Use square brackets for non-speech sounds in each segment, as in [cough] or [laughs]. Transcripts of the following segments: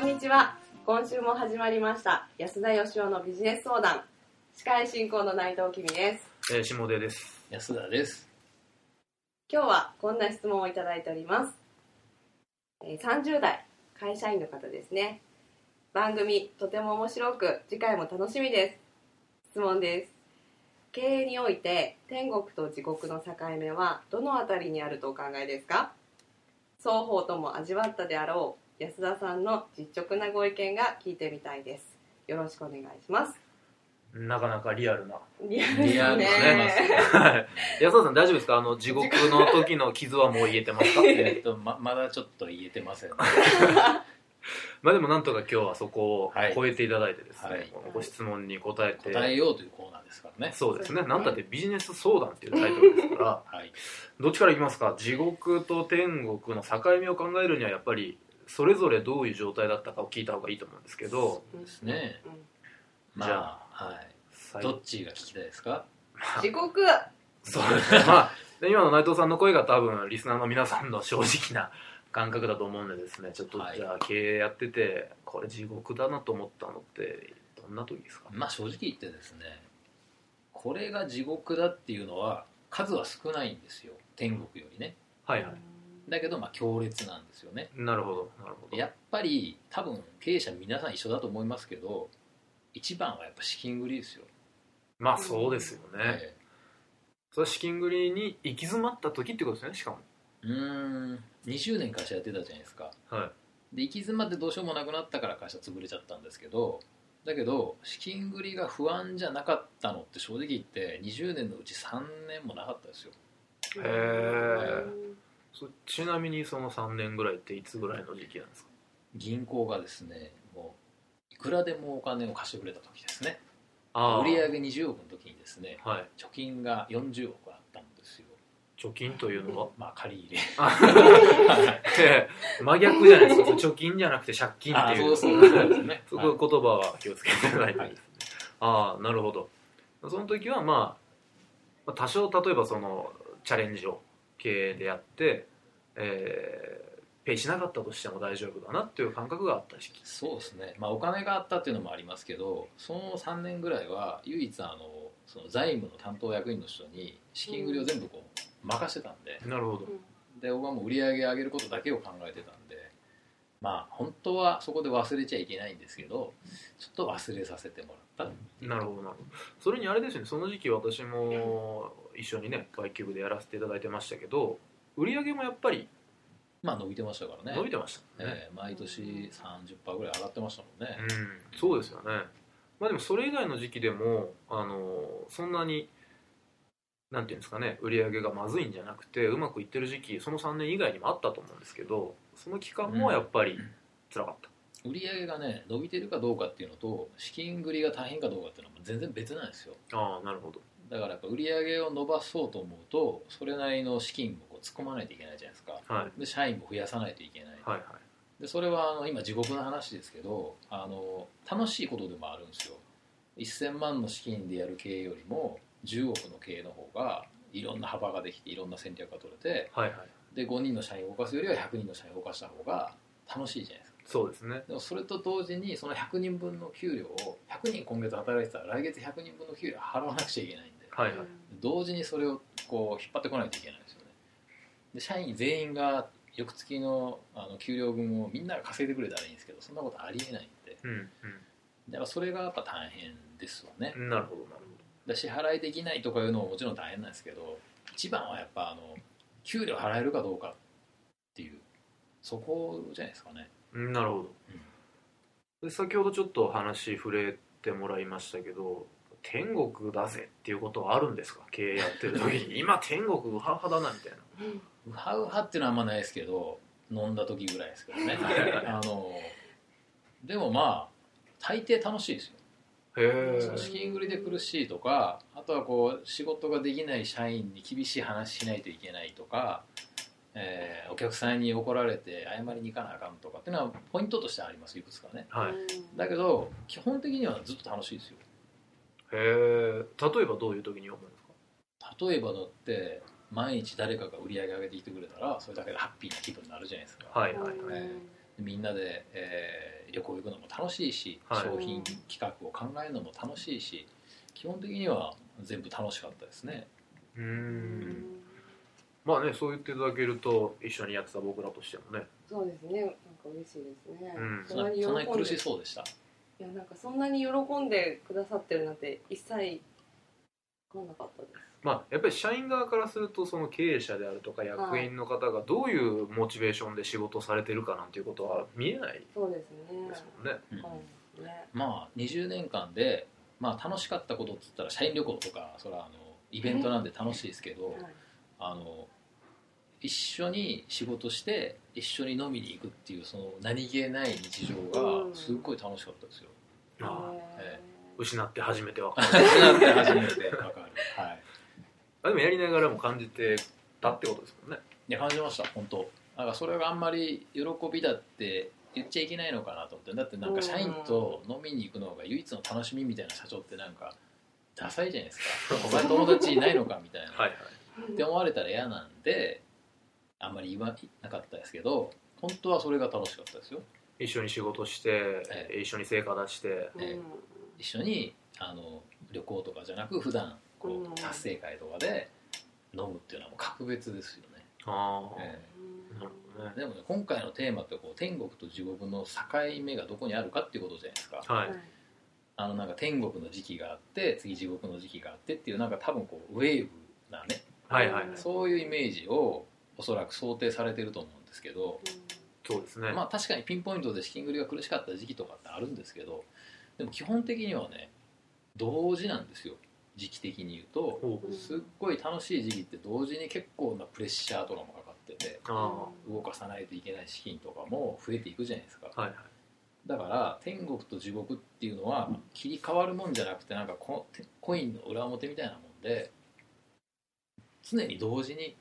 こんにちは。今週も始まりました。安田義雄のビジネス相談。司会進行の内藤君です。えー、下出です。安田です。今日はこんな質問をいただいております、えー30代会社員の方ですね。番組とても面白く次回も楽しみです。質問です。経営において天国と地獄の境目はどのあたりにあるとお考えですか？双方とも味わったであろう安田さんの実直なご意見が聞いてみたいです。よろしくお願いします。なかなかリアルな。リアルですリアルね。安田さん大丈夫ですか？あの、地獄の時の傷はもう癒えてますか？[laughs] えっとままだちょっと言えてませんね。[laughs] まあでもなんとか今日はそこをはい。超えていただいてですね、はい。このご質問に答えて、答えようというコーナーですからね。そうですね。そうですね。なんたってビジネス相談っていうタイトルですから、[laughs] はい。どっちからいきますか？地獄と天国の境目を考えるにはやっぱり、それぞれどういう状態だったかを聞いた方がいいと思うんですけど、そうですねうんまじゃあはい。最どっちが聞きたいですか？[laughs] 地獄そうですね。まあ、で今の内藤さんの声が多分、リスナーの皆さんの正直な感覚だと思うんでですね、ちょっとはいじゃあ経営やってて、これ地獄だなと思ったのって、どんな時ですか？まあ正直言ってですね、これが地獄だっていうのは数は少ないんですよ。天国よりね。はいはい。だけどまあ強烈なんですよね。なるほど、なるほど。やっぱり多分経営者皆さん一緒だと思いますけど、一番はやっぱ資金繰りですよ。まあそうですよね。えそれは資金繰りに行き詰まった時ってことですね、しかも。えうーん20年会社やってたじゃないですか。はで行き詰まってどうしようもなくなったから会社潰れちゃったんですけどだけど資金繰りが不安じゃなかったのって正直言って20年のうち3年もなかったですよへえそちなみにその3年ぐらいっていつぐらいの時期なんですか？銀行がですねもういくらでもお金を貸してくれた時ですね。あ売上20億の時にですねはい。貯金が40億あったんですよ。貯金というのは？まあ借り入れ。ええ真逆じゃないですか。[laughs] 貯金じゃなくて借金ってあいう。そうそうそうですね。[laughs] そこ言葉は気をつけていただいてはい。ですね、ああなるほど。その時はまあまあ多少例えばそのチャレンジを経営でやって、えーペイしなかったとしても大丈夫だなっていう感覚があった時期。そうですね、まあ、お金があったっていうのもありますけどその3年ぐらいは唯一あのその財務の担当役員の人に資金繰りを全部こう任せてたんで。なるほど。で僕はもう売り上げ上げることだけを考えてたんでまあ本当はそこで忘れちゃいけないんですけどちょっと忘れさせてもらった。なるほどなるほど。それにあれですよね。その時期私も一緒にねバイキューブでやらせていただいてましたけど売り上げもやっぱりまあ伸びてましたからね。伸びてましたね、ええ毎年30%ぐらい上がってましたもんね、うん、そうですよね。まあでもそれ以外の時期でも、あのそんなに、なんていうんですかね、売り上げがまずいんじゃなくて、うまくいってる時期、その3年以外にもあったと思うんですけど、その期間もやっぱり辛かった。売り上げがね伸びてるかどうかっていうのと資金繰りが大変かどうかっていうのは全然別なんですよああ、なるほど。だからやっぱ売り上げを伸ばそうと思うとそれなりの資金もこう突っ込まないといけないじゃないですかはい。で社員も増やさないといけない、はいはい。でそれはあの今地獄の話ですけどあの楽しいことでもあるんですよ1000万の資金でやる経営よりも10億の経営の方がいろんな幅ができていろんな戦略が取れてはいはい。で5人の社員を動かすよりは100人の社員を動かした方が楽しいじゃないですかそうですね。でもそれと同時にその100人分の給料を100人今月働いてたら来月100人分の給料払わなくちゃいけないんではいはい。同時にそれをこう引っ張ってこないといけないんですよねで社員全員が翌月のあの給料分をみんなが稼いでくれたらいいんですけどそんなことありえないんでうんだからそれがやっぱ大変ですよねうん。なるほどなるで支払いできないとかいうのももちろん大変なんですけど一番はやっぱあの給料払えるかどうかっていうそこじゃないですかねなるほど。で先ほどちょっと話触れてもらいましたけど、天国だぜっていうことはあるんですか？経営やってる時に。[laughs] 今天国ウハウハだなみたいな。ウハウハっていうのはあんまないですけど飲んだ時ぐらいですけどね [laughs] あのでもまあ大抵楽しいですよその資金繰りで苦しいとかあとはこう仕事ができない社員に厳しい話しないといけないとか、えーお客さんに怒られて謝りに行かなあかんとかっていうのはポイントとしてありますいくつかね。はい。だけど基本的にはずっと楽しいですよ。へえ例えばどういう時に思うんですか。例えばだって毎日誰かが売り上げ上げてきてくれたらそれだけでハッピーな気分になるじゃないですか、はいはいはい。えみんなで、えーー旅行行くのも楽しいし、はい。商品企画を考えるのも楽しいし基本的には全部楽しかったですね。うーうん。んまあねそう言っていただけると一緒にやってた僕らとしてもね。そうですね。なんか嬉しいですね、うん。そんなに喜そんなに苦んでしそうでした？いやなんかそんなに喜んでくださってるなんて一切分かんなかったですまあやっぱり社員側からするとその経営者であるとか役員の方がどういうモチベーションで仕事をされてるかなんていうことは見えないそうですね。ですもんね。うん。まあ20年間で、まあ、楽しかったことっつったら社員旅行とかそれはあのイベントなんで楽しいですけどはい。あの一緒に仕事して一緒に飲みに行くっていうその何気ない日常うん。がすっごい楽しかったですよ。ああえ失って初めて分かる。なって初めてわかる。はい。あでもやりながらも感じてたってことですもんね。いや感じました本当。なんかそれがあんまり喜びだって言っちゃいけないのかなと思って。だってなんか社員と飲みに行くのが唯一の楽しみみたいな社長ってなんかダサいじゃないですか。[laughs] 他に友達いないのかみたいな、はいはい。って思われたら嫌なんであんまり言わなかったですけど本当はそれが楽しかったですよ。一緒に仕事して、え一緒に成果出して。うんえ。一緒にあの旅行とかじゃなく普段こう達成会とかで飲むっていうのはもう格別ですよね、あでもね今回のテーマってこう天国と地獄の境目がどこにあるかっていうことじゃないですか。はい、あのなんか天国の時期があって次地獄の時期があってっていうなんか多分こうウェーブなねはいはいはい。そういうイメージをおそらく想定されてると思うんですけど、そうですね、まあ確かにピンポイントで資金繰りが苦しかった時期とかってあるんですけどでも基本的にはね同時なんですよ時期的に言うとすっごい楽しい時期って同時に結構なプレッシャーとかもかかっててあ動かさないといけない資金とかも増えていくじゃないですか。あはいはい。だから天国と地獄っていうのは切り替わるもんじゃなくてなんかココインの裏表みたいなもんで常に同時に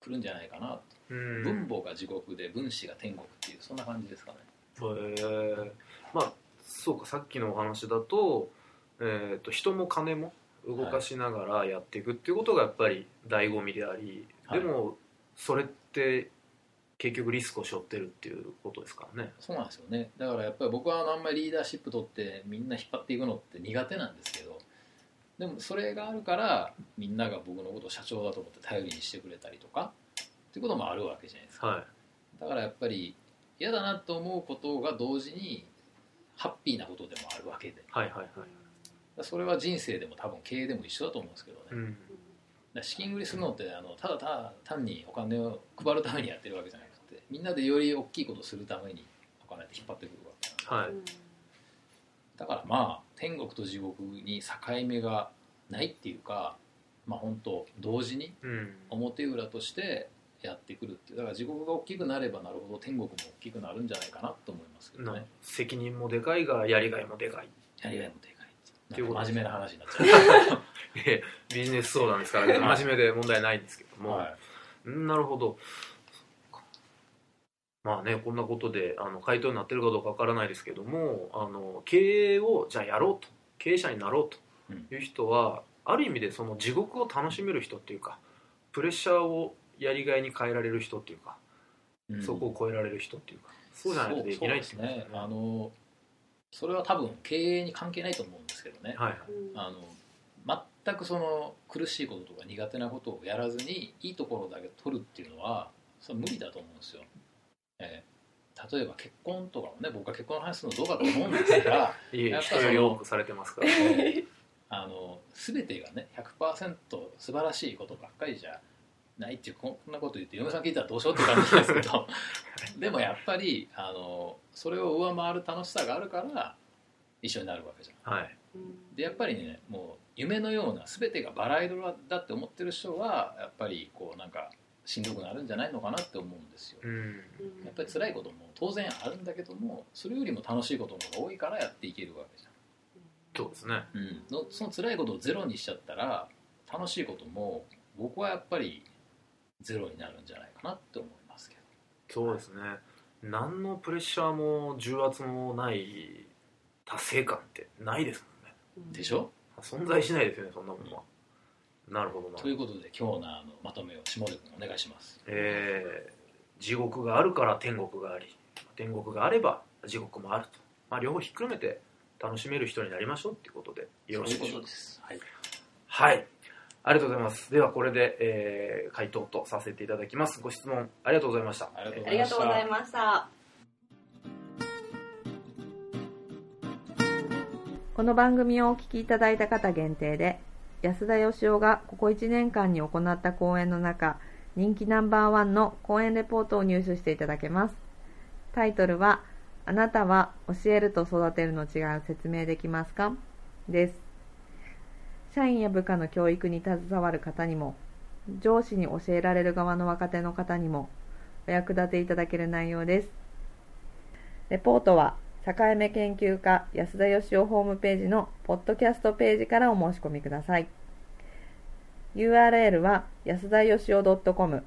来るんじゃないかな。分母が地獄で分子が天国っていうそんな感じですかね。へえ。まあそうかさっきのお話だと,、えー、と人も金も動かしながらやっていくっていうことがやっぱり醍醐味であり、はい。でもそれって結局リスクを背負ってるっていうことですからね。そうなんですよね。だからやっぱり僕はあんまりリーダーシップ取ってみんな引っ張っていくのって苦手なんですけどでもそれがあるからみんなが僕のことを社長だと思って頼りにしてくれたりとかっていうこともあるわけじゃないですか。はだからやっぱり嫌だなと思うことが同時にハッピーなことでもあるわけで。いはいはいはいそれは人生でも多分経営でも一緒だと思うんですけどね、うん。ら資金繰りするのってあのただただ単にお金を配るためにやってるわけじゃなくてみんなでより大きいことをするためにお金って引っ張ってくるわけなんで。はい。だからまあ天国と地獄に境目がないっていうかまあ本当同時にうん。表裏としてやってくるっていう。だから地獄が大きくなればなるほど天国も大きくなるんじゃないかなと思いますけどなね責任もでかいがやりがいもでかい。やりがいもでかい真面目な話になっちゃええ [laughs] ビジネス相談ですから真面目で問題ないんですけどう、も、はい。うんなるほど。まあねこんなことであの回答になってるかどうかわからないですけどもあの経営をじゃあやろうと。経営者になろうと。いう人は、ある意味でその地獄を楽しめる人っていうかプレッシャーをやりがいに変えられる人っていうか、うん。そこを超えられる人っていうかそうじゃないとできないですね。あのそれは多分経営に関係ないと思うんですけどね、はいはい。あの全くその苦しいこととか苦手なことをやらずにいいところだけ取るっていうのはそれ無理だと思うんですよ、えー例えば結婚とかもね僕は結婚の話するのどうかと思うんですが [laughs] やっぱり多くされてますから、[laughs] あの全てがね100%素晴らしいことばっかりじゃないっていうこんなこと言って嫁さん聞いたらどうしようって感じですけど。[laughs] でもやっぱりあのそれを上回る楽しさがあるから一緒になるわけじゃん。はい。でやっぱりねもう夢のような全てがバラ色だって思ってる人はやっぱりこうなんかしんどくなるんじゃないのかなって思うんですよ。うん。やっぱり辛いことも当然あるんだけどもそれよりも楽しいことの方が多いからやっていけるわけじそうですね。ゃん、うん、のその辛いことをゼロにしちゃったら楽しいことも僕はやっぱりゼロになるんじゃないかなって思いますけど。そうですね。何のプレッシャーも重圧もない達成感ってないですもんね。でしょ？存在しないですよねそんなものは。なるほどな。ということで今日のあのまとめを下出君お願いします。えー地獄があるから天国があり天国があれば地獄もあると、まあ、両方ひっくるめて楽しめる人になりましょうっていうことでよろしいでしょうか。です。はい。はいありがとうございます。ではこれで、えー回答とさせていただきます。ご質問ありがとうございました。ありがとうございました。この番組をお聞きいただいた方限定で安田義雄がここ1年間に行った講演の中人気ナンバーワンの講演レポートを入手していただけます。タイトルは「あなたは教えると育てるの違いを説明できますか?」です社員や部下の教育に携わる方にも上司に教えられる側の若手の方にもお役立ていただける内容です。レポートは境目研究家安田義雄ホームページのポッドキャストページからお申し込みください。URL は安田義雄 .com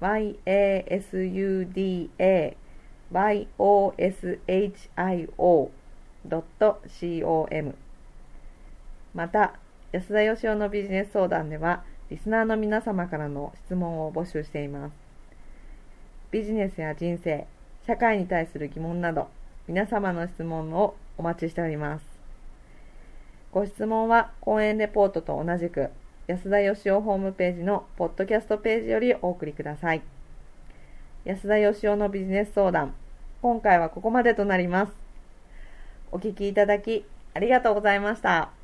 yasudayoshio.com また安田義雄のビジネス相談ではリスナーの皆様からの質問を募集しています。ビジネスや人生社会に対する疑問など皆様の質問をお待ちしております。ご質問は講演レポートと同じく安田義雄ホームページのポッドキャストページよりお送りください。安田義雄のビジネス相談今回はここまでとなります。お聞きいただきありがとうございました。